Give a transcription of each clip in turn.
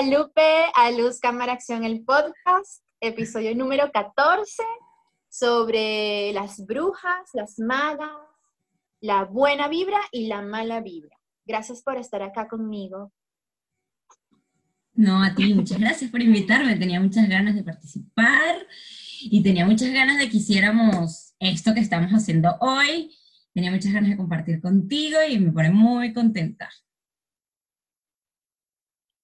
Guadalupe a Luz Cámara Acción, el podcast, episodio número 14 sobre las brujas, las magas, la buena vibra y la mala vibra. Gracias por estar acá conmigo. No, a ti, muchas gracias por invitarme. Tenía muchas ganas de participar y tenía muchas ganas de que hiciéramos esto que estamos haciendo hoy. Tenía muchas ganas de compartir contigo y me pone muy contenta.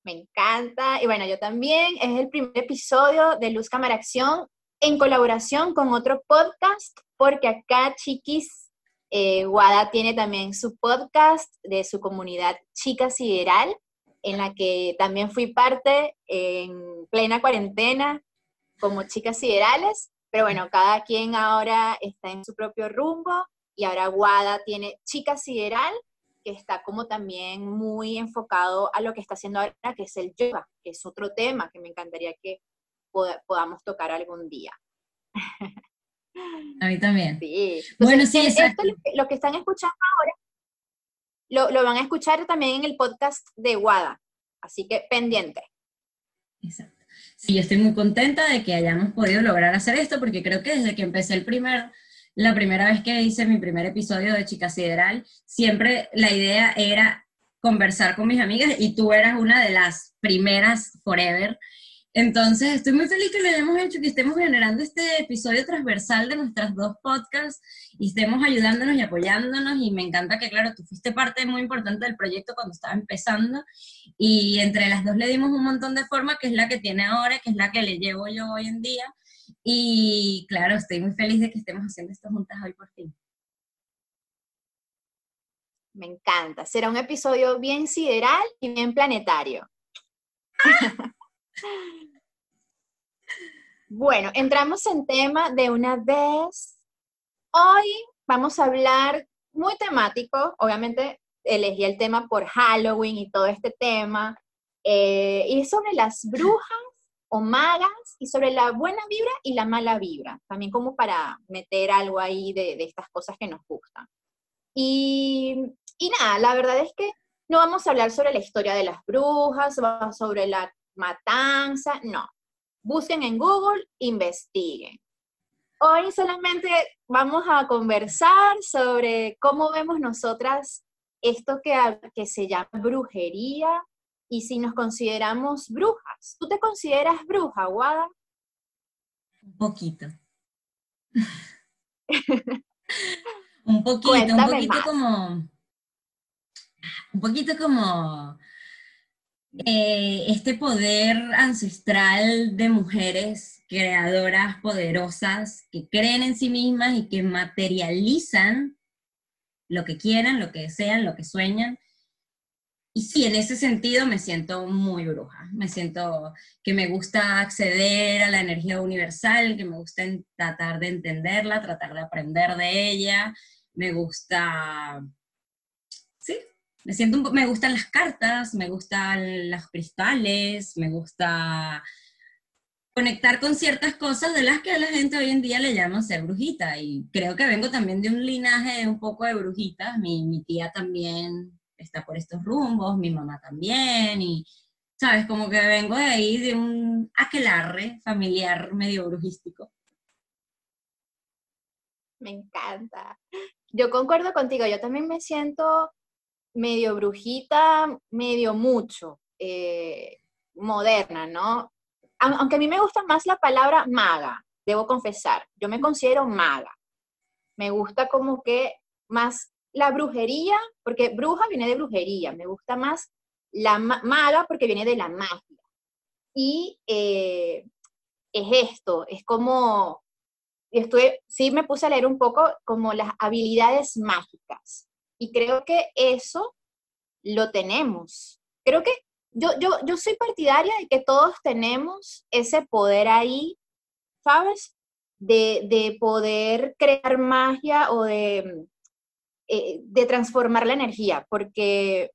Me encanta. Y bueno, yo también. Es el primer episodio de Luz Cámara Acción en colaboración con otro podcast, porque acá, chiquis, eh, Guada tiene también su podcast de su comunidad Chica Sideral, en la que también fui parte en plena cuarentena como Chicas Siderales. Pero bueno, cada quien ahora está en su propio rumbo y ahora Guada tiene Chica Sideral que está como también muy enfocado a lo que está haciendo ahora, que es el yoga, que es otro tema que me encantaría que podamos tocar algún día. A mí también. Sí. bueno, sí, exacto. lo, que, están escuchando ahora, lo, lo, van a escuchar también en el podcast de Wada, así que pendiente. Exacto. Sí, yo estoy muy contenta de que hayamos podido lograr hacer esto, porque creo que desde que empecé el primer la primera vez que hice mi primer episodio de Chica Sideral, siempre la idea era conversar con mis amigas y tú eras una de las primeras forever. Entonces, estoy muy feliz que lo hayamos hecho, que estemos generando este episodio transversal de nuestras dos podcasts y estemos ayudándonos y apoyándonos. Y me encanta que, claro, tú fuiste parte muy importante del proyecto cuando estaba empezando. Y entre las dos le dimos un montón de forma, que es la que tiene ahora, que es la que le llevo yo hoy en día. Y claro, estoy muy feliz de que estemos haciendo esto juntas hoy por fin. Me encanta. Será un episodio bien sideral y bien planetario. bueno, entramos en tema de una vez. Hoy vamos a hablar muy temático. Obviamente elegí el tema por Halloween y todo este tema. Eh, y sobre las brujas o magas y sobre la buena vibra y la mala vibra, también como para meter algo ahí de, estas cosas que nos gustan. Y, y, nada, la verdad es que no vamos a hablar sobre la historia de las brujas, sobre la matanza, no. Busquen en Google, investiguen. Hoy solamente vamos a conversar sobre cómo vemos nosotras esto que, que se llama brujería, y si nos consideramos brujas. ¿Tú te consideras bruja, Wada? Un poquito. un poquito, un poquito como. Un poquito como. Eh, este poder ancestral de mujeres creadoras, poderosas, que creen en sí mismas y que materializan lo que quieran, lo que desean, lo que sueñan, y sí, en ese sentido me siento muy bruja. Me siento que me gusta acceder a la energía universal, que me gusta tratar de entenderla, tratar de aprender de ella. Me gusta, sí, me siento un, me gustan las cartas, me gustan los cristales, me gusta conectar con ciertas cosas de las que a la gente hoy en día le llama ser brujita. Y creo que vengo también de un linaje un poco de brujitas. Mi, mi tía también está por estos rumbos, mi mamá también, y, ¿sabes? Como que vengo de ahí de un aquelarre familiar medio brujístico. Me encanta. Yo concuerdo contigo, yo también me siento medio brujita, medio mucho, eh, moderna, ¿no? Aunque a mí me gusta más la palabra maga, debo confesar, yo me considero maga. Me gusta como que más la brujería, porque bruja viene de brujería, me gusta más la maga porque viene de la magia. Y eh, es esto, es como, estoy, sí me puse a leer un poco como las habilidades mágicas. Y creo que eso lo tenemos. Creo que yo, yo, yo soy partidaria de que todos tenemos ese poder ahí, ¿sabes? De, de poder crear magia o de eh, de transformar la energía, porque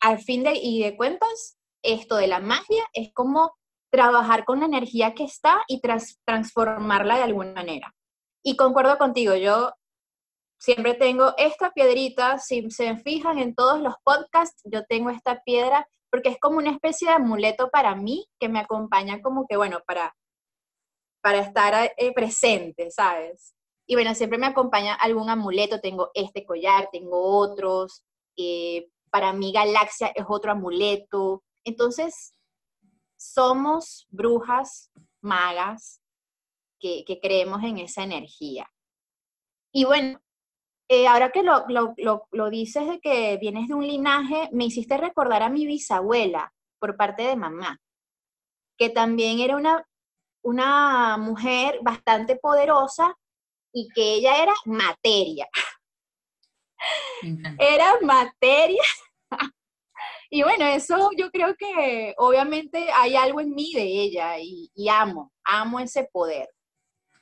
al fin de, y de cuentas, esto de la magia es como trabajar con la energía que está y transformarla de alguna manera. Y concuerdo contigo, yo siempre tengo esta piedrita, si se fijan en todos los podcasts, yo tengo esta piedra porque es como una especie de amuleto para mí que me acompaña como que, bueno, para, para estar eh, presente, ¿sabes? Y bueno, siempre me acompaña algún amuleto, tengo este collar, tengo otros, eh, para mí Galaxia es otro amuleto. Entonces, somos brujas, magas, que, creemos en esa energía. Y bueno, eh, ahora que lo, lo, dices de que vienes de un linaje, me hiciste recordar a mi bisabuela por parte de mamá, que también era una, una mujer bastante poderosa y que ella era materia. Era materia. Y bueno, eso yo creo que obviamente hay algo en mí de ella y, amo, amo ese poder.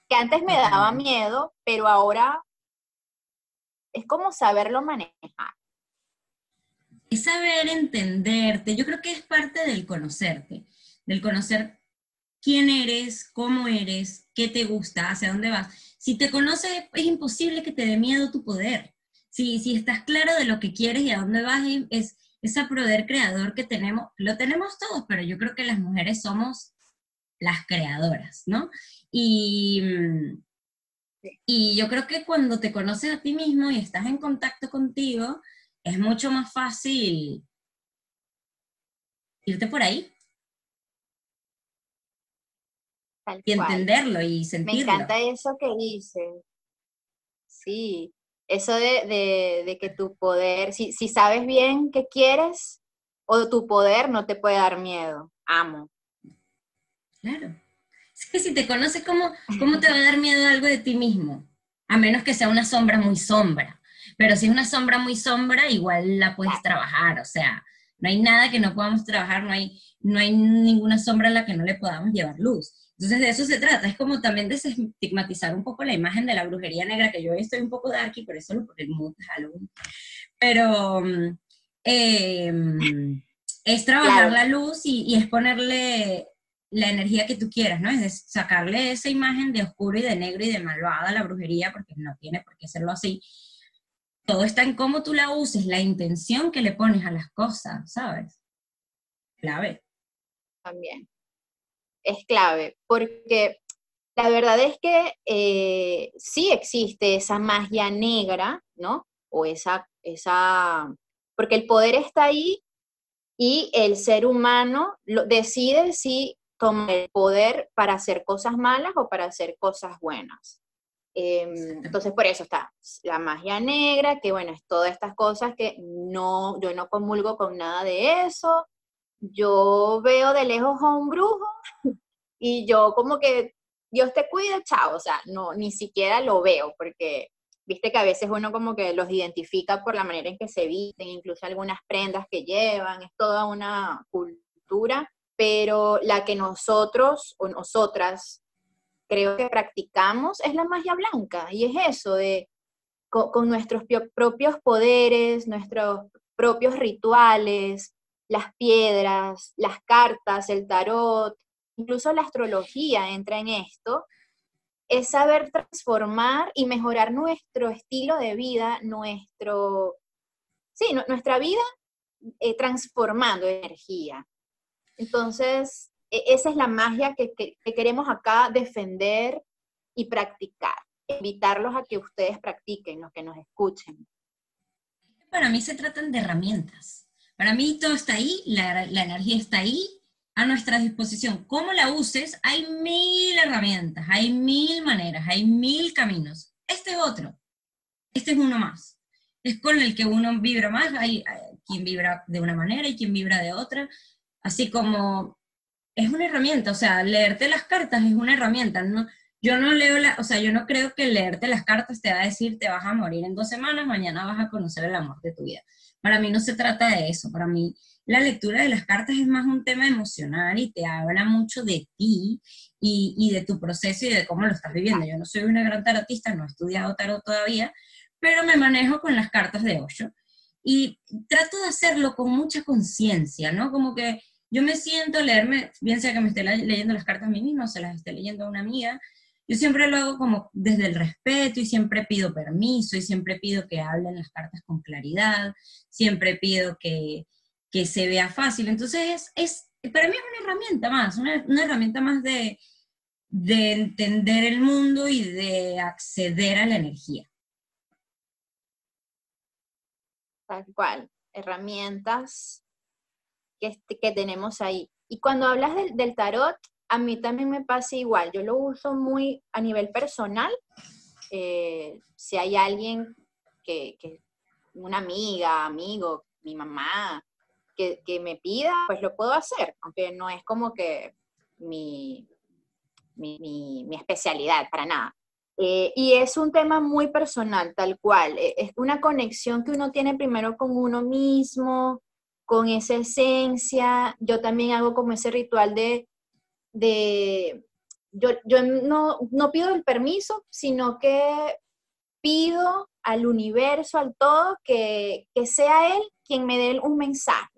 Que antes me daba miedo, pero ahora es como saberlo manejar. Es saber entenderte. Yo creo que es parte del conocerte, del conocer quién eres, cómo eres, qué te gusta, hacia dónde vas. Si te conoces, es imposible que te dé miedo tu poder. Si, si estás claro de lo que quieres y a dónde vas, es, ese poder creador que tenemos, lo tenemos todos, pero yo creo que las mujeres somos las creadoras, ¿no? Y, y yo creo que cuando te conoces a ti mismo y estás en contacto contigo, es mucho más fácil irte por ahí. Y entenderlo y sentirlo. Me encanta eso que dices. Sí, eso de, que tu poder, si, sabes bien qué quieres, o tu poder no te puede dar miedo. Amo. Claro. Es que si te conoces, ¿cómo, ¿cómo te va a dar miedo algo de ti mismo? A menos que sea una sombra muy sombra. Pero si es una sombra muy sombra, igual la puedes trabajar. O sea, no hay nada que no podamos trabajar, no hay, no hay ninguna sombra en la que no le podamos llevar luz. Entonces de eso se trata, es como también desestigmatizar un poco la imagen de la brujería negra, que yo estoy un poco darky, por eso lo el mood Halloween. Pero em, es trabajar la luz y, es ponerle la energía que tú quieras, ¿no? Es sacarle esa imagen de oscuro y de negro y de malvada a la brujería, porque no tiene por qué serlo así. Todo está en cómo tú la uses, la intención que le pones a las cosas, ¿sabes? Clave. También es clave, porque la verdad es que eh, sí existe esa magia negra, ¿no? O esa, esa, porque el poder está ahí y el ser humano lo, decide si toma el poder para hacer cosas malas o para hacer cosas buenas. Em, entonces, por eso está la magia negra, que bueno, es todas estas cosas que no, yo no comulgo con nada de eso, yo veo de lejos a un brujo y yo como que, Dios te cuide, chao, o sea, no, ni siquiera lo veo, porque viste que a veces uno como que los identifica por la manera en que se visten, incluso algunas prendas que llevan, es toda una cultura, pero la que nosotros o nosotras creo que practicamos es la magia blanca, y es eso de con nuestros propios poderes, nuestros propios rituales, las piedras, las cartas, el tarot, incluso la astrología entra en esto, es saber transformar y mejorar nuestro estilo de vida, nuestro, sí, nuestra vida eh, transformando energía. Entonces, e, esa es la magia que, que queremos acá defender y practicar, invitarlos a que ustedes practiquen, los que nos escuchen. Para mí se tratan de herramientas para mí todo está ahí, la, energía está ahí, a nuestra disposición. ¿Cómo la uses? Hay mil herramientas, hay mil maneras, hay mil caminos. Este es otro, este es uno más. Es con el que uno vibra más, hay, quien vibra de una manera y quien vibra de otra. Así como es una herramienta, o sea, leerte las cartas es una herramienta. No, yo no leo, la, o sea, yo no creo que leerte las cartas te va a decir te vas a morir en dos semanas, mañana vas a conocer el amor de tu vida. Para mí no se trata de eso, para mí la lectura de las cartas es más un tema emocional y te habla mucho de ti y, de tu proceso y de cómo lo estás viviendo. Yo no soy una gran tarotista, no he estudiado tarot todavía, pero me manejo con las cartas de Osho y trato de hacerlo con mucha conciencia, ¿no? Como que yo me siento leerme, bien sea que me esté leyendo las cartas a mí misma o se las esté leyendo a una amiga, yo siempre lo hago como desde el respeto y siempre pido permiso y siempre pido que hablen las cartas con claridad, siempre pido que, que se vea fácil. Entonces, es, para mí es una herramienta más, una, herramienta más de, de entender el mundo y de acceder a la energía. Tal cual, herramientas que, que tenemos ahí. Y cuando hablas del, del, tarot, a mí también me pasa igual. Yo lo uso muy a nivel personal. Eh, si hay alguien que, que, una amiga, amigo, mi mamá, que, me pida, pues lo puedo hacer, aunque no es como que mi, mi, especialidad, para nada. Eh, y es un tema muy personal, tal cual. Eh, es una conexión que uno tiene primero con uno mismo, con esa esencia. Yo también hago como ese ritual de, de yo, yo no, no pido el permiso, sino que pido al universo, al todo, que, que sea Él quien me dé un mensaje.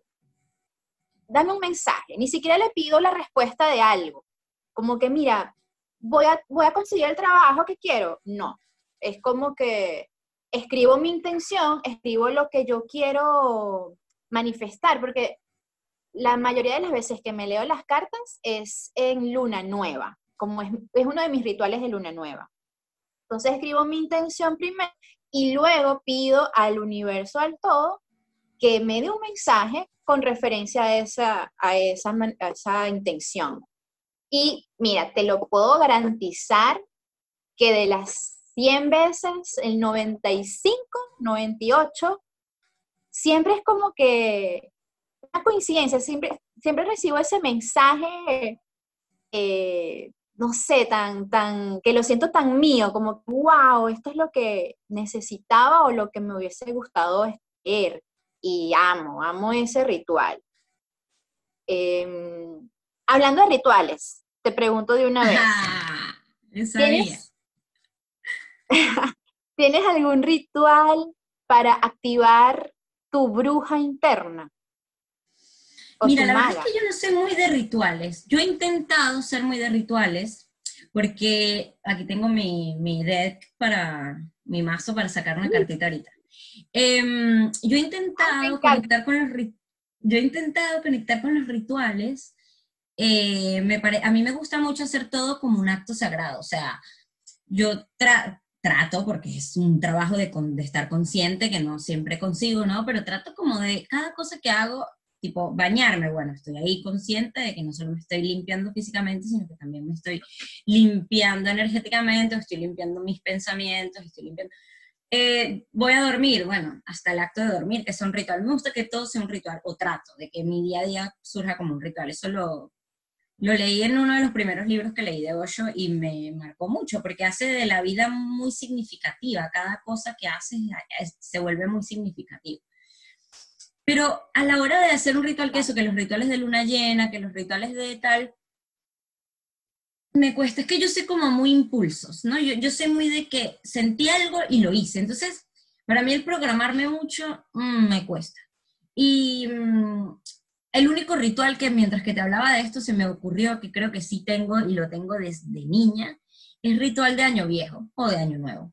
Dame un mensaje. Ni siquiera le pido la respuesta de algo. Como que, mira, voy a, voy a conseguir el trabajo que quiero. No. Es como que escribo mi intención, escribo lo que yo quiero manifestar, porque la mayoría de las veces que me leo las cartas es en luna nueva, como es, uno de mis rituales de luna nueva. Entonces escribo mi intención primero y luego pido al universo, al todo, que me dé un mensaje con referencia a esa, a esa, a esa intención. Y mira, te lo puedo garantizar que de las 100 veces, el 95, 98 siempre es como que una coincidencia, siempre, siempre recibo ese mensaje, eh, no sé, tan, tan, que lo siento tan mío, como, wow, esto es lo que necesitaba o lo que me hubiese gustado ver. Y amo, amo ese ritual. Em, hablando de rituales, te pregunto de una vez. ¿Tienes, ¿Tienes algún ritual para activar tu bruja interna? Mira, la verdad es que yo no sé muy de rituales. Yo he intentado ser muy de rituales, porque aquí tengo mi, mi deck para mi mazo para sacar una cartita ahorita. Em, yo he intentado conectar con los yo he intentado conectar con los rituales. Eh, me a mí me gusta mucho hacer todo como un acto sagrado. O sea, yo tra trato, porque es un trabajo de, de, estar consciente, que no siempre consigo, ¿no? Pero trato como de cada cosa que hago, tipo bañarme, bueno, estoy ahí consciente de que no solo me estoy limpiando físicamente, sino que también me estoy limpiando energéticamente, estoy limpiando mis pensamientos, estoy limpiando... Eh, voy a dormir, bueno, hasta el acto de dormir, que es un ritual. Me gusta que todo sea un ritual, o trato de que mi día a día surja como un ritual. Eso lo, lo leí en uno de los primeros libros que leí de Osho y me marcó mucho porque hace de la vida muy significativa. Cada cosa que hace se vuelve muy significativa. Pero a la hora de hacer un ritual que eso, que los rituales de luna llena, que los rituales de tal, me cuesta. Es que yo sé como muy impulsos, ¿no? Yo, yo sé muy de que sentí algo y lo hice. Entonces, para mí el programarme mucho mm, me cuesta. Y mm, el único ritual que mientras que te hablaba de esto se me ocurrió, que creo que sí tengo y lo tengo desde niña, es ritual de Año Viejo o de Año Nuevo.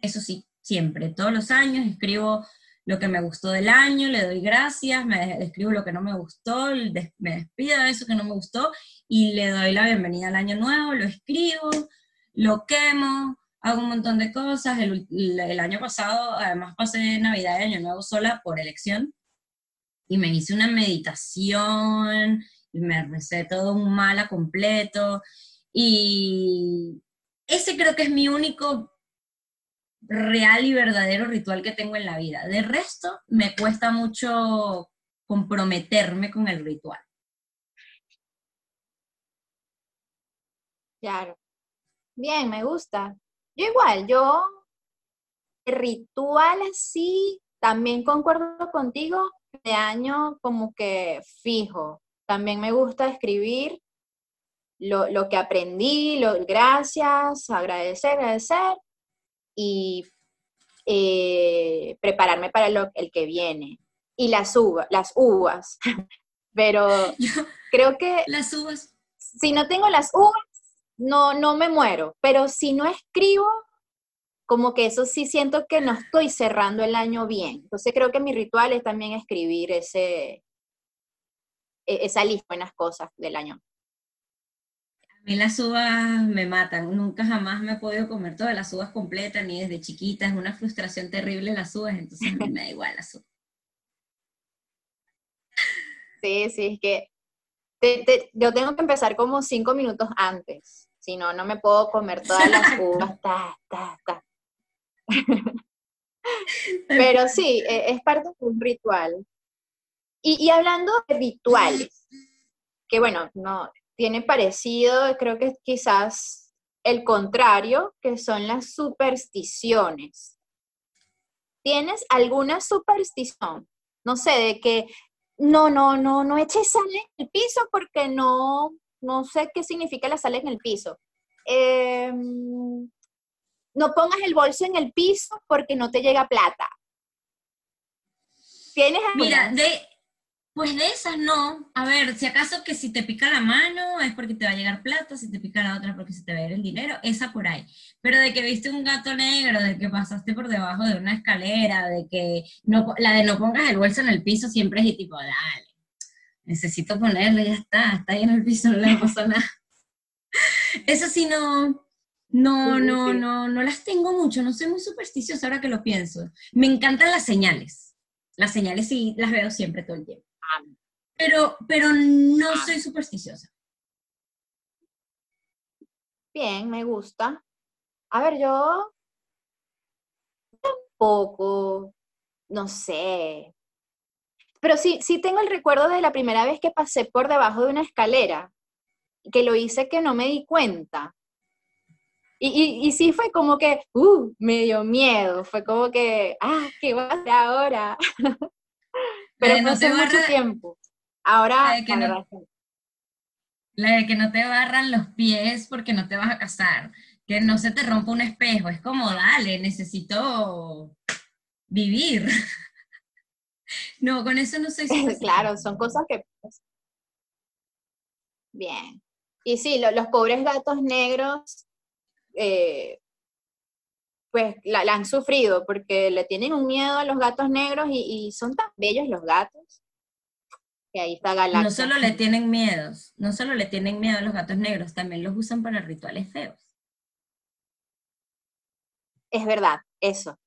Eso sí, siempre, todos los años escribo lo que me gustó del año, le doy gracias, me escribo lo que no me gustó, me despido de eso que no me gustó y le doy la bienvenida al año nuevo, lo escribo, lo quemo, hago un montón de cosas. El, el año pasado, además, pasé Navidad y Año Nuevo sola por elección y me hice una meditación y me recé todo un mala completo. Y ese creo que es mi único real y verdadero ritual que tengo en la vida. De resto, me cuesta mucho comprometerme con el ritual. Claro. Bien, me gusta. Yo igual, yo ritual así, también concuerdo contigo, de año como que fijo. También me gusta escribir lo, que aprendí, lo, gracias, agradecer, agradecer y eh, prepararme para lo, el que viene. Y las uvas, las uvas. Pero creo que... Las uvas. Si no tengo las uvas, no, no me muero. Pero si no escribo, como que eso sí siento que no estoy cerrando el año bien. Entonces creo que mi ritual es también escribir ese, e, esa lista de buenas cosas del año. A mí las uvas me matan, nunca jamás me he podido comer todas las uvas completas, ni desde chiquita, es una frustración terrible las uvas, entonces a mí me da igual las uvas. Sí, sí, es que yo tengo que empezar como cinco minutos antes, si no, no me puedo comer todas las uvas, ta, ta, ta. Pero sí, e, es parte de un ritual. Y, hablando de rituales, que bueno, no tiene parecido, creo que quizás el contrario, que son las supersticiones. ¿Tienes alguna superstición? No sé, de que no, no, no, no eches sal en el piso porque no, no sé qué significa la sal en el piso. Eh, no pongas el bolso en el piso porque no te llega plata. ¿Tienes Mira, de, pues de esas no. A ver, si acaso que si te pica la mano es porque te va a llegar plata, si te pica la otra porque se te va a ir el dinero, esa por ahí. Pero de que viste un gato negro, de que pasaste por debajo de una escalera, de que no, la de no pongas el bolso en el piso siempre es tipo, dale, necesito ponerlo, ya está, está ahí en el piso, no le pasa nada. Eso sí no, no, no, no, no las tengo mucho, no soy muy supersticiosa ahora que lo pienso. Me encantan las señales. Las señales sí las veo siempre todo el tiempo. Pero, pero no ah. soy supersticiosa. Bien, me gusta. A ver, yo tampoco, no sé. Pero sí, sí tengo el recuerdo de la primera vez que pasé por debajo de una escalera, que lo hice que no me di cuenta. Y, y, sí fue como que, uh, me dio miedo, fue como que, ah, ¿qué va a hacer ahora? Pero no hace mucho tiempo. Ahora, la de, que no, la de que no te barran los pies porque no te vas a casar, que no se te rompa un espejo, es como, dale, necesito vivir. no, con eso no soy Claro, son cosas que... Bien. Y sí, los pobres gatos negros eh, pues la, han sufrido porque le tienen un miedo a los gatos negros y, son tan bellos los gatos. Que ahí está Galacta. No solo le tienen miedos, no solo le tienen miedo a los gatos negros, también los usan para rituales feos. Es verdad, eso.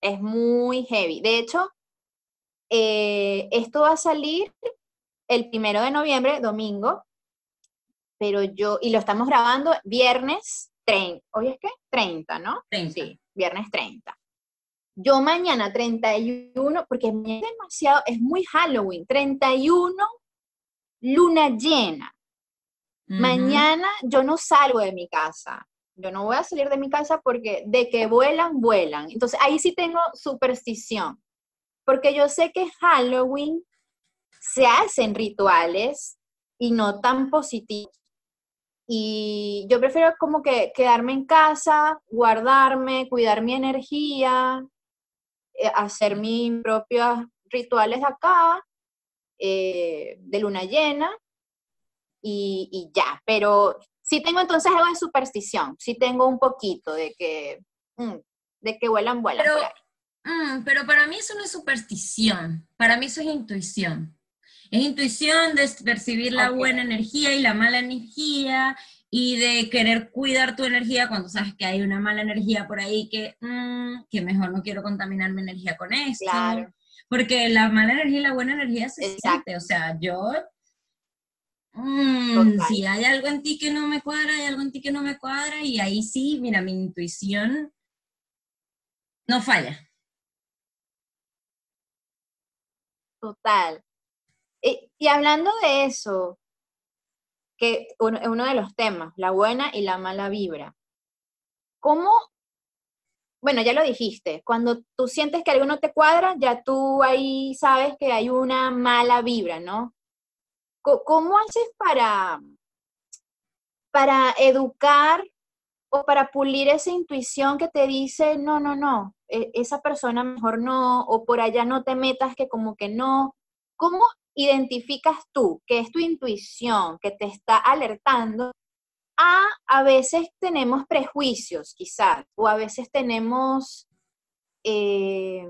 Es muy heavy. De hecho, eh, esto va a salir el primero de noviembre, domingo, pero yo, y lo estamos grabando viernes 30, hoy es qué? 30, ¿no? Sí, viernes 30. Yo mañana 31, porque es demasiado, es muy Halloween, 31, luna llena. Mañana yo no salgo de mi casa. Yo no voy a salir de mi casa porque de que vuelan, vuelan. Entonces ahí sí tengo superstición. Porque yo sé que Halloween se hacen rituales y no tan positivos. Y yo prefiero como que quedarme en casa, guardarme, cuidar mi energía, eh, hacer mis propios rituales acá, eh, de luna llena, y, ya. Pero sí tengo entonces algo de superstición, sí tengo un poquito de que, mm, de que vuelan, vuelan. Pero, mm, pero para mí eso no es superstición, para mí eso es intuición. Es intuición de percibir la buena energía y la mala energía y de querer cuidar tu energía cuando sabes que hay una mala energía por ahí que, mm, que mejor no quiero contaminar mi energía con esto. Claro. Porque la mala energía y la buena energía se siente. O sea, yo mm, si hay algo en ti que no me cuadra, hay algo en ti que no me cuadra, y ahí sí, mira, mi intuición no falla. Total. Y, hablando de eso, que es uno de los temas, la buena y la mala vibra. ¿Cómo? Bueno, ya lo dijiste, cuando tú sientes que algo no te cuadra, ya tú ahí sabes que hay una mala vibra, ¿no? ¿Cómo haces para, para educar o para pulir esa intuición que te dice, no, no, no, e, esa persona mejor no, o por allá no te metas que como que no? ¿Cómo identificas tú que es tu intuición que te está alertando a a veces tenemos prejuicios, quizás, o a veces tenemos, eh,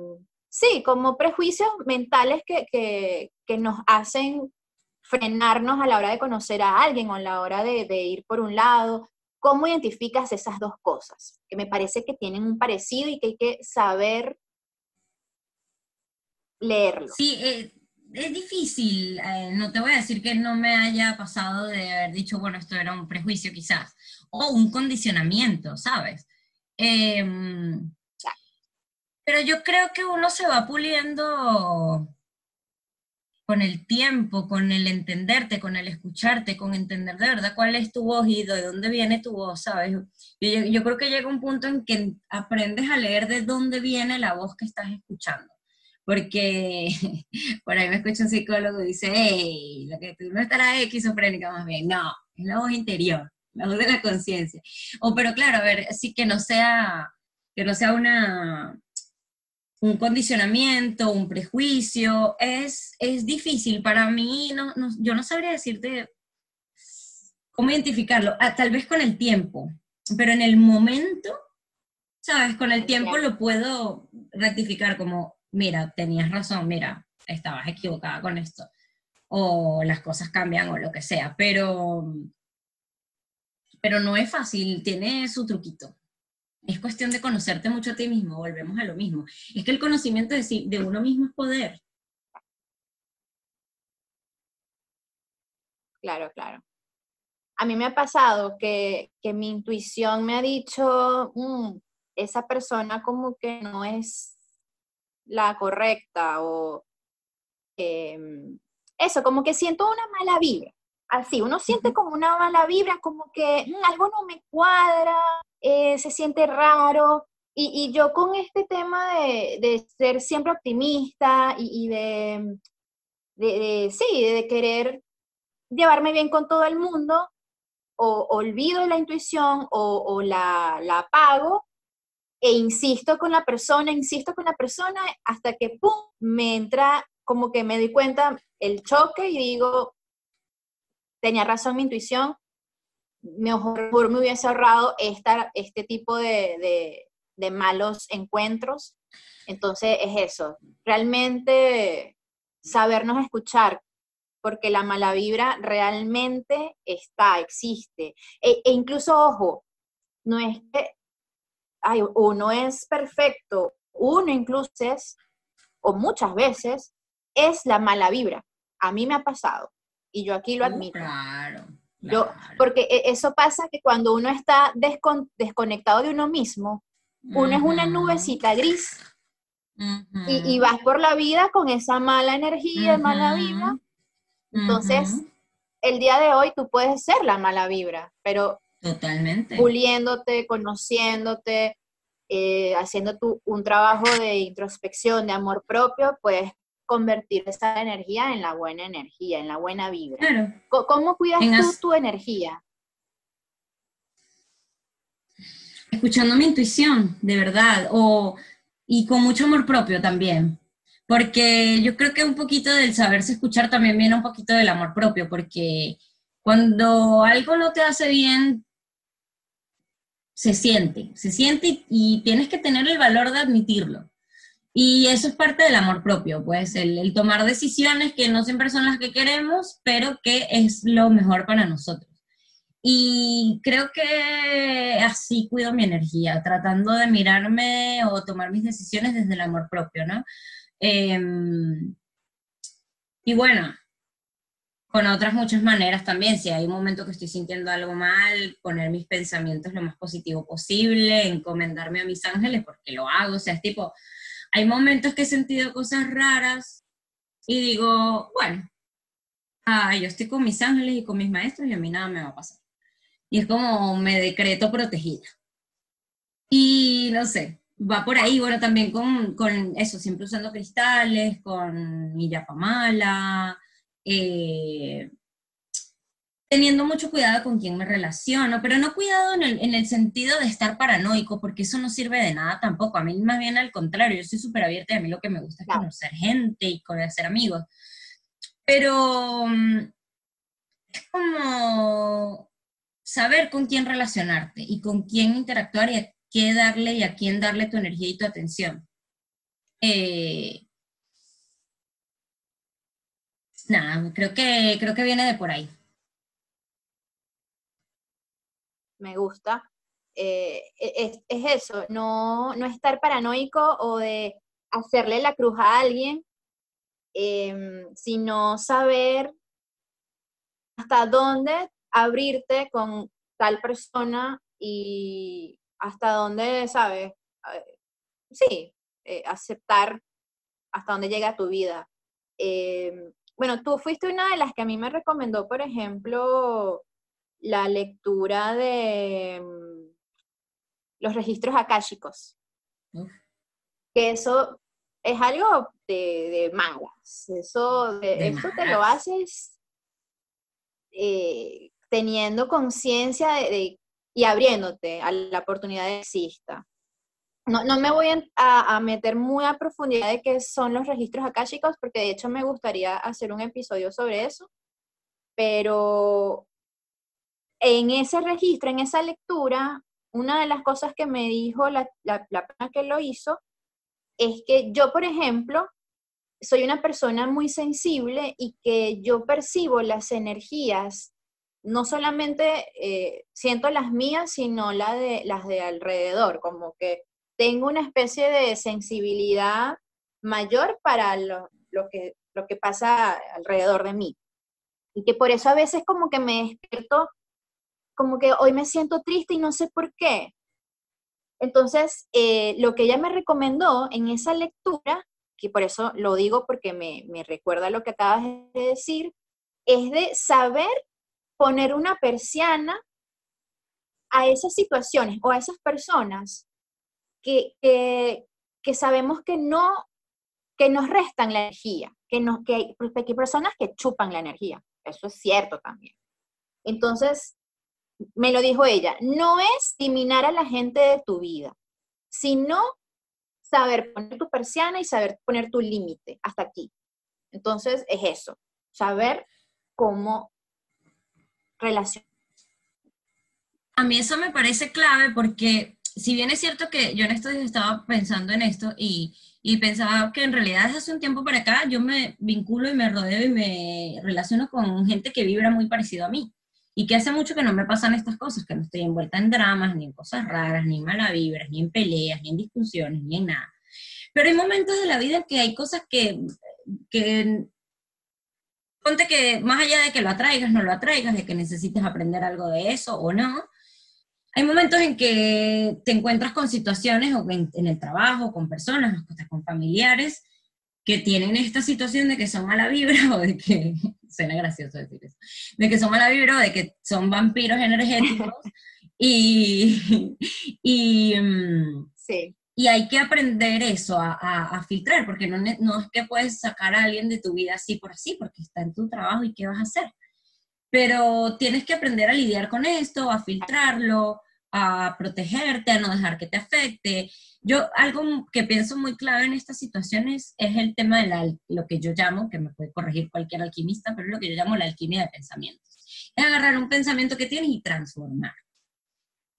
sí, como prejuicios mentales que, nos hacen frenarnos a la hora de conocer a alguien o a la hora de, de ir por un lado. ¿Cómo identificas esas dos cosas? Que me parece que tienen un parecido y que hay que saber leerlo. Sí, eh, es difícil, eh, no te voy a decir que no me haya pasado de haber dicho, bueno, esto era un prejuicio quizás, o un condicionamiento, ¿sabes? Em, pero yo creo que uno se va puliendo con el tiempo, con el entenderte, con el escucharte, con entender de verdad cuál es tu voz y de dónde viene tu voz, ¿sabes? Yo, yo creo que llega un punto en que aprendes a leer de dónde viene la voz que estás escuchando porque por ahí me escucha un psicólogo y dice, hey, lo que tú no estarás esquizofrénica más bien. No, es la voz interior, la voz de la conciencia. O pero claro, a ver, sí que no sea, que no sea una, un condicionamiento, un prejuicio, es, es difícil. Para mí, no, yo no sabría decirte cómo identificarlo, ah, tal vez con el tiempo, pero en el momento, ¿sabes? Con el tiempo lo puedo rectificar como, mira, tenías razón, mira, estabas equivocada con esto, o las cosas cambian o lo que sea, pero, pero no es fácil, tiene su truquito. Es cuestión de conocerte mucho a ti mismo, volvemos a lo mismo. Es que el conocimiento de, sí, de uno mismo es poder. Claro, claro. A mí me ha pasado que, mi intuición me ha dicho, mm, esa persona como que no es la correcta o em, eso, como que siento una mala vibra. Así, uno siente como una mala vibra, como que mm, algo no me cuadra, eh, se siente raro. Y, yo con este tema de, ser siempre optimista y, de, de, sí, de querer llevarme bien con todo el mundo, o olvido la intuición o, o la, la apago e insisto con la persona, insisto con la persona, hasta que, ¡pum!, me entra como que me di cuenta el choque y digo, tenía razón mi intuición, mejor me hubiese ahorrado esta, este tipo de, de malos encuentros. Entonces es eso, realmente sabernos escuchar, porque la mala vibra realmente está, existe. E, e incluso, ojo, no es que ay, uno es perfecto, uno incluso es, o muchas veces, es la mala vibra. A mí me ha pasado y yo aquí lo uh, admito. Claro. Yo, porque e, eso pasa que cuando uno está desconectado de uno mismo, uno es una nubecita gris y, vas por la vida con esa mala energía, mala vibra. Entonces, el día de hoy tú puedes ser la mala vibra, pero Totalmente. Puliéndote, conociéndote, eh, haciendo tu, un trabajo de introspección, de amor propio, puedes convertir esa energía en la buena energía, en la buena vibra. Claro. ¿Cómo cuidas tú tu energía? Escuchando mi intuición, de verdad, o, y con mucho amor propio también. Porque yo creo que un poquito del saberse escuchar también viene un poquito del amor propio, porque cuando algo no te hace bien, se siente, se siente y, tienes que tener el valor de admitirlo. Y eso es parte del amor propio, pues el, tomar decisiones que no siempre son las que queremos, pero que es lo mejor para nosotros. Y creo que así cuido mi energía, tratando de mirarme o tomar mis decisiones desde el amor propio, ¿no? Em, y bueno, con otras muchas maneras también. Si hay un momento que estoy sintiendo algo mal, poner mis pensamientos lo más positivo posible, encomendarme a mis ángeles, porque lo hago. O sea, es tipo, hay momentos que he sentido cosas raras y digo, bueno, ah, yo estoy con mis ángeles y con mis maestros y a mí nada me va a pasar. Y es como me decreto protegida. Y no sé, va por ahí, bueno, también con, con eso, siempre usando cristales, con mi yapamala, eh, teniendo mucho cuidado con quién me relaciono, pero no cuidado en el, sentido de estar paranoico, porque eso no sirve de nada tampoco. A mí más bien al contrario, yo soy súper abierta y a mí lo que me gusta es conocer gente y conocer amigos. Pero mm, es como saber con quién relacionarte y con quién interactuar y a qué darle y a quién darle tu energía y tu atención. Eh, nada, creo que, creo que viene de por ahí. Me gusta. Eh, e, es, eso, no, no estar paranoico o de hacerle la cruz a alguien, em, sino saber hasta dónde abrirte con tal persona y hasta dónde, ¿sabes? Sí, eh, aceptar hasta dónde llega tu vida. Em, bueno, tú fuiste una de las que a mí me recomendó, por ejemplo, la lectura de mm, los registros akáshicos. Que eso es algo de, mangas. Eso, de, te lo haces eh, teniendo conciencia de, y abriéndote a la oportunidad de exista. No, no me voy a, meter muy a profundidad de qué son los registros akáshicos, porque de hecho me gustaría hacer un episodio sobre eso, pero en ese registro, en esa lectura, una de las cosas que me dijo la, la, persona que lo hizo es que yo, por ejemplo, soy una persona muy sensible y que yo percibo las energías, no solamente eh, siento las mías, sino la de, las de alrededor, como que tengo una especie de sensibilidad mayor para lo, lo, que, lo que pasa alrededor de mí. Y que por eso a veces como que me despierto como que hoy me siento triste y no sé por qué. Entonces, eh, lo que ella me recomendó en esa lectura, que por eso lo digo porque me, me recuerda lo que acabas de decir, es de saber poner una persiana a esas situaciones o a esas personas que, que, sabemos que no, que nos restan la energía, que, nos, que, que hay personas que chupan la energía. Eso es cierto también. Entonces, me lo dijo ella, no es eliminar a la gente de tu vida, sino saber poner tu persiana y saber poner tu límite hasta aquí. Entonces es eso, saber cómo relacionar. A mí eso me parece clave porque si bien es cierto que yo en estos días estaba pensando en esto y, y pensaba que en realidad hace un tiempo para acá yo me vinculo y me rodeo y me relaciono con gente que vibra muy parecido a mí y que hace mucho que no me pasan estas cosas, que no estoy envuelta en dramas, ni en cosas raras, ni en mala vibras, ni en peleas, ni en discusiones, ni en nada. Pero hay momentos de la vida en que hay cosas que, que ponte que más allá de que lo atraigas, no lo atraigas, de que necesites aprender algo de eso o no, hay momentos en que te encuentras con situaciones o en, en el trabajo, con personas, con familiares, que tienen esta situación de que son mala vibra o de que suena gracioso decir eso, de que son mala vibra, de que son vampiros energéticos y, y, mm, y hay que aprender eso, a, a, filtrar, porque no, no es que puedes sacar a alguien de tu vida así por así, porque está en tu trabajo y qué vas a hacer. Pero tienes que aprender a lidiar con esto, a filtrarlo, a protegerte, a no dejar que te afecte. Yo algo que pienso muy clave en estas situaciones es el tema de la, lo que yo llamo, que me puede corregir cualquier alquimista, pero lo que yo llamo la alquimia de pensamientos. Es agarrar un pensamiento que tienes y transformar.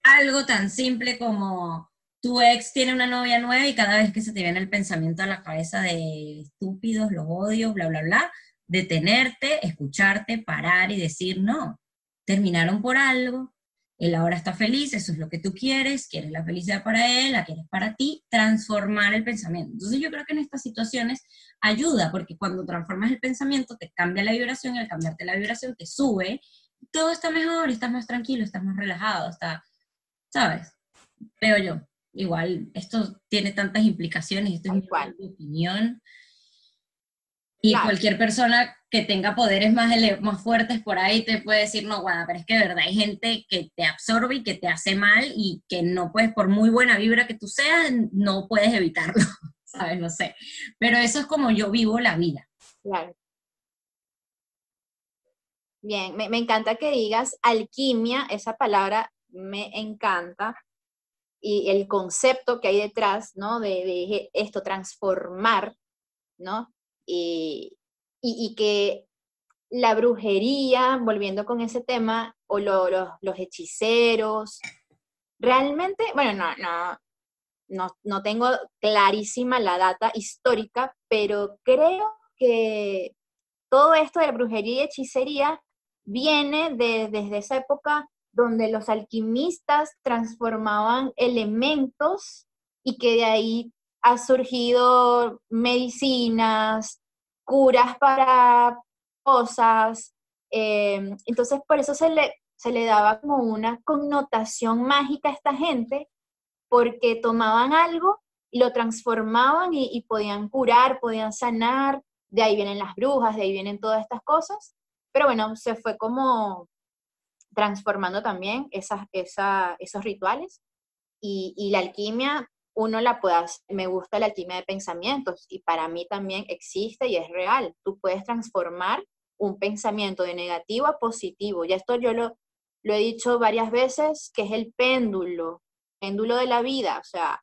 Algo tan simple como tu ex tiene una novia nueva y cada vez que se te viene el pensamiento a la cabeza de estúpidos, los odio, bla, bla, bla, detenerte, escucharte, parar y decir, no, terminaron por algo, él ahora está feliz, eso es lo que tú quieres, quieres la felicidad para él, la quieres para ti, transformar el pensamiento. Entonces yo creo que en estas situaciones ayuda, porque cuando transformas el pensamiento te cambia la vibración, y al cambiarte la vibración te sube, todo está mejor, estás más tranquilo, estás más relajado, está, ¿sabes? Veo yo. Igual, esto tiene tantas implicaciones, esto es mi opinión. Y cualquier persona que tenga poderes más, más fuertes por ahí te puede decir, no, guada, pero es que de verdad hay gente que te absorbe y que te hace mal y que no puedes, por muy buena vibra que tú seas, no puedes evitarlo, ¿sabes? No sé. Pero eso es como yo vivo la vida. Claro. Bien, me, encanta que digas alquimia, esa palabra me encanta, y el concepto que hay detrás, ¿no? De, de esto, transformar, ¿no? Y, y, que la brujería, volviendo con ese tema, o los hechiceros. Realmente, bueno, no, no, no, no tengo clarísima la data histórica, pero creo que todo esto de la brujería y hechicería viene desde esa época donde los alquimistas transformaban elementos y que de ahí ha surgido medicinas, curas para cosas. Eh, entonces, por eso se le, se le daba como una connotación mágica a esta gente, porque tomaban algo lo transformaban y, podían curar, podían sanar, de ahí vienen las brujas, de ahí vienen todas estas cosas, pero bueno, se fue como transformando también esas, esos rituales y, y, la alquimia, uno la puede hacer, me gusta la alquimia de pensamientos y para mí también existe y es real, tú puedes transformar un pensamiento de negativo a positivo, ya esto yo lo, lo he dicho varias veces, que es el péndulo, péndulo de la vida, o sea,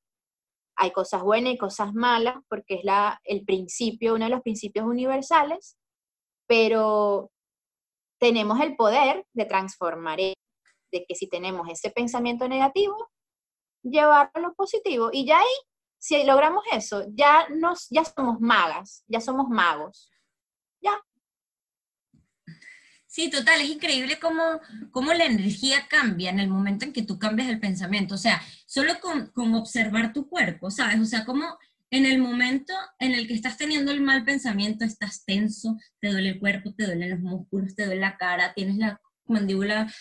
hay cosas buenas y cosas malas, porque es la, el principio, uno de los principios universales, pero tenemos el poder de transformar, de que si tenemos ese pensamiento negativo, lo positivo. Y ya ahí, si logramos eso, ya, nos, ya somos magas, ya somos magos. Ya, Sí, total, es increíble cómo, cómo, la energía cambia en el momento en que tú cambias el pensamiento. O sea, solo con, con, observar tu cuerpo, ¿sabes? O sea, como en el momento en el que estás teniendo el mal pensamiento, estás tenso, te duele el cuerpo, te duelen los músculos, te duele la cara, tienes la mandíbula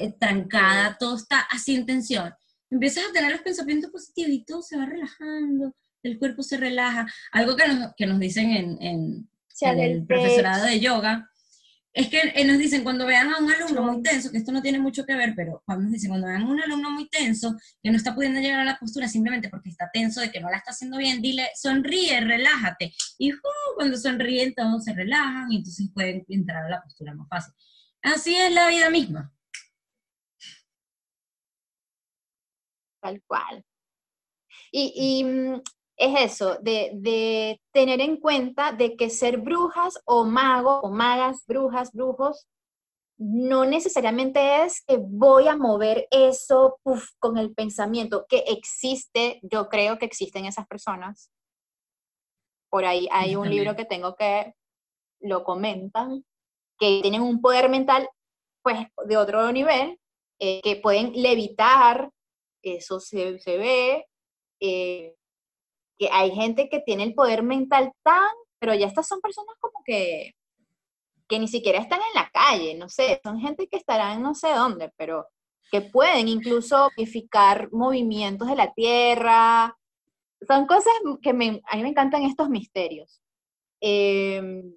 eh, trancada, todo está así en tensión. Empiezas a tener los pensamientos positivos y todo se va relajando, el cuerpo se relaja. Algo que nos, que nos dicen en, en, en el profesorado de yoga es que eh, nos dicen cuando vean a un alumno muy tenso, que esto no tiene mucho que ver, pero cuando nos dicen cuando vean a un alumno muy tenso, que no está pudiendo llegar a la postura simplemente porque está tenso, de que no la está haciendo bien, dile, sonríe, relájate. Y cuando sonríen todos se relajan y entonces pueden entrar a la postura más fácil. Así es la vida misma. Tal cual. Y, y mm, es eso, de, tener en cuenta de que ser brujas o magos o magas, brujas, brujos, no necesariamente es que voy a mover eso con el pensamiento, que existe, yo creo que existen esas personas. Por ahí hay un libro que tengo que lo comentan, que tienen un poder mental pues de otro nivel, eh, que pueden levitar, eso se, ve, eh, que hay gente que tiene el poder mental tan, pero ya estas son personas como que, que ni siquiera están en la calle, no sé, son gente que estarán no sé dónde, pero que pueden incluso modificar movimientos de la Tierra. Son cosas que me, a mí me encantan estos misterios. Em,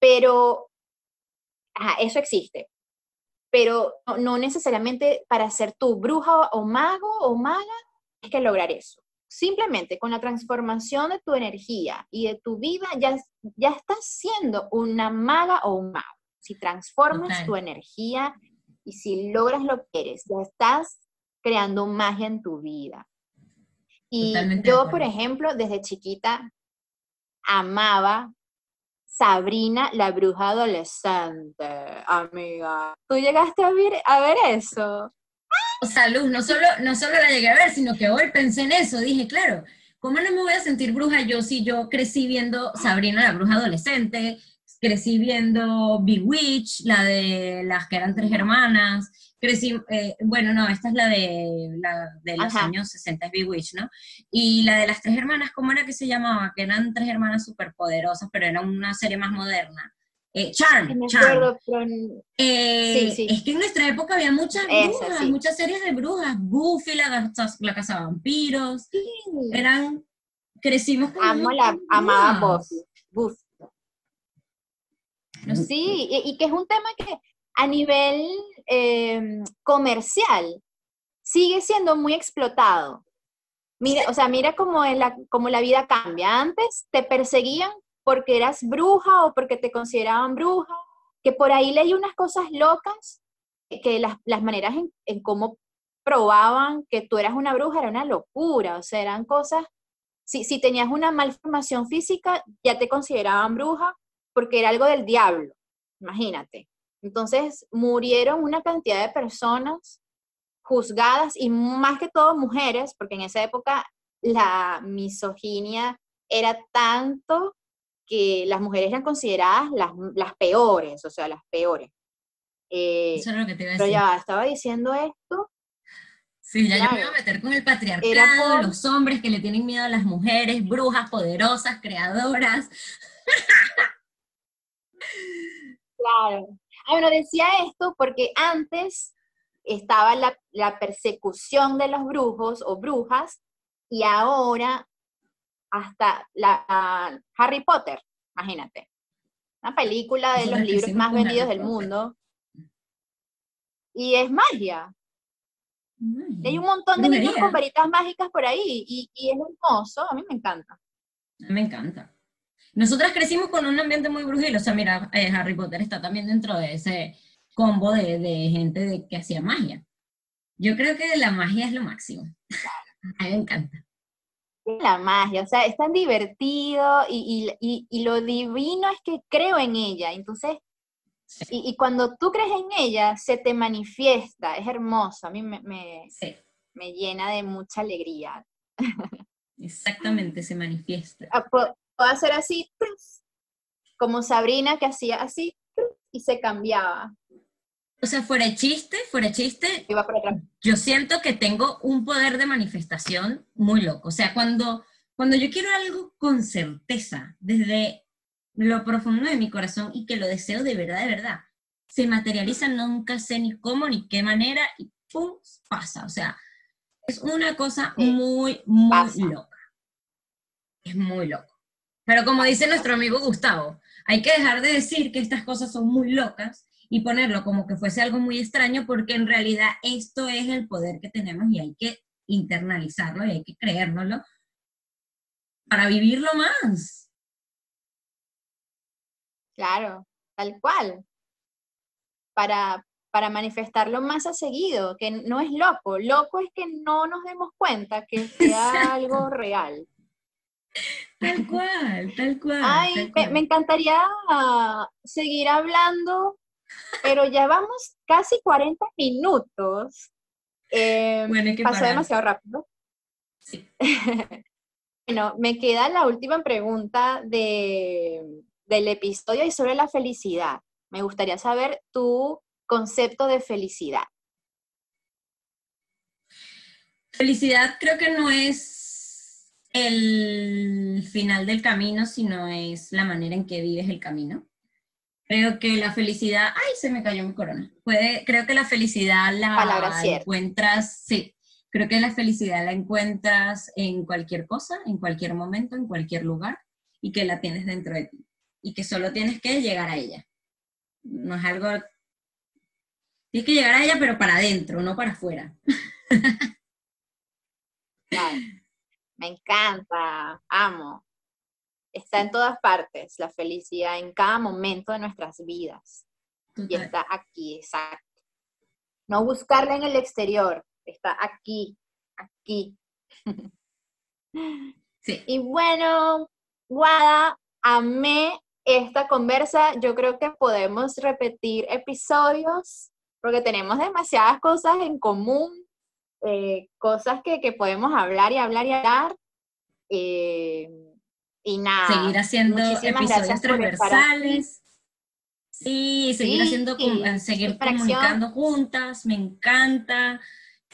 pero, eso existe. Pero no, no necesariamente para ser tu bruja o mago o maga, es que lograr eso simplemente con la transformación de tu energía y de tu vida, ya, ya estás siendo una maga o un mago. Si transformas tu energía y si logras lo que eres, ya estás creando magia en tu vida. Y yo, por ejemplo, desde chiquita amaba Sabrina, la bruja adolescente, amiga. ¿Tú llegaste a ver, a ver eso? O sea, Luz, no solo, no solo la llegué a ver, sino que hoy pensé en eso, dije, claro, ¿cómo no me voy a sentir bruja yo si yo crecí viendo Sabrina la bruja adolescente, crecí viendo Bewitch, la de las que eran tres hermanas, crecí, eh, bueno, no, esta es la de, la de los años 60, es Bewitch, ¿no? Y la de las tres hermanas, ¿cómo era que se llamaba? Que eran tres hermanas superpoderosas, pero era una serie más moderna. Eh, Charm, eh, Es que en nuestra época había muchas brujas, muchas series de brujas. Buffy, la, la casa de vampiros. Eran, crecimos con Amo la, amaba Buffy. Sí, y, que es un tema que a nivel em, comercial sigue siendo muy explotado. Mira, o sea, mira cómo, la, cómo la vida cambia. Antes te perseguían porque eras bruja o porque te consideraban bruja, que por ahí leí unas cosas locas, que las, las maneras en, en, cómo probaban que tú eras una bruja era una locura, o sea, eran cosas, si, si tenías una malformación física, ya te consideraban bruja porque era algo del diablo, imagínate. Entonces murieron una cantidad de personas juzgadas y más que todo mujeres, porque en esa época la misoginia era tanto que las mujeres eran consideradas las, peores, o sea, las peores. Eh, Eso es lo que te iba a decir. Pero ya estaba diciendo esto. Sí, ya yo me iba a meter con el patriarcado, los hombres que le tienen miedo a las mujeres, brujas poderosas, creadoras. Claro. Ah, bueno, decía esto porque antes estaba la, la persecución de los brujos o brujas y ahora hasta la Harry Potter, imagínate. Una película de los libros más vendidos del mundo. Y es magia. hay un montón de niños con varitas mágicas por ahí y, es hermoso, a mí me encanta. Me encanta. Nosotras crecimos con un ambiente muy brujil, o sea, mira, eh, Harry Potter está también dentro de ese combo de, de gente de, que hacía magia. Yo creo que la magia es lo máximo. A mí me encanta. La magia, o sea, es tan divertido y, y, y, lo divino es que creo en ella. Entonces, y, cuando tú crees en ella, se te manifiesta, es hermoso. A mí me, me, me llena de mucha alegría. Exactamente, se manifiesta. Puedo hacer así, como Sabrina que hacía así y se cambiaba. O sea, fuera chiste, fuera chiste, yo siento que tengo un poder de manifestación muy loco. O sea, cuando, cuando yo quiero algo con certeza, desde lo profundo de mi corazón y que lo deseo de verdad, de verdad, se materializa, nunca sé ni cómo ni qué manera y ¡pum! pasa. O sea, es una cosa muy, muy loca. Es muy loco. Pero como dice nuestro amigo Gustavo, hay que dejar de decir que estas cosas son muy locas y ponerlo como que fuese algo muy extraño, porque en realidad esto es el poder que tenemos y hay que internalizarlo y hay que creérnoslo para vivirlo más. Claro, tal cual. Para, para manifestarlo más a seguido, que no es loco. Loco es que no nos demos cuenta que sea algo real. Tal cual, tal cual. Ay, Me, encantaría seguir hablando pero ya vamos casi 40 minutos. Eh, pasó demasiado rápido. Sí. bueno, me queda la última pregunta de, del episodio y sobre la felicidad. Me gustaría saber tu concepto de felicidad. Felicidad creo que no es el final del camino, sino es la manera en que vives el camino. Creo que la felicidad, ay, se me cayó mi corona. Puede, creo que la felicidad la encuentras, sí, creo que la felicidad la encuentras en cualquier cosa, en cualquier momento, en cualquier lugar, y que la tienes dentro de ti. Y que solo tienes que llegar a ella. No es algo... Tienes que llegar a ella, pero para adentro, no para afuera. Me encanta, amo está en todas partes, la felicidad en cada momento de nuestras vidas. Y está aquí, exacto. No buscarla en el exterior, está aquí, aquí. Sí. Y bueno, Guada, amé esta conversa. Yo creo que podemos repetir episodios porque tenemos demasiadas cosas en común, eh, cosas que, que, podemos hablar y hablar y hablar. Eh, y nada. Seguir haciendo episodios transversales. Sí, seguir haciendo, eh, seguir comunicando juntas, me encanta.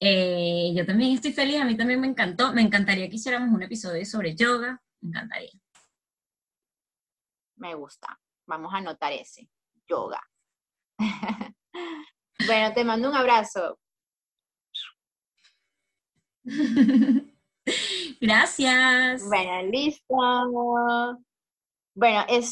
Eh, yo también estoy feliz, a mí también me encantó. Me encantaría que hiciéramos un episodio sobre yoga, me encantaría. Me gusta. Vamos a anotar ese, yoga. bueno, te mando un abrazo. Gracias. Bueno, listo. Bueno, eso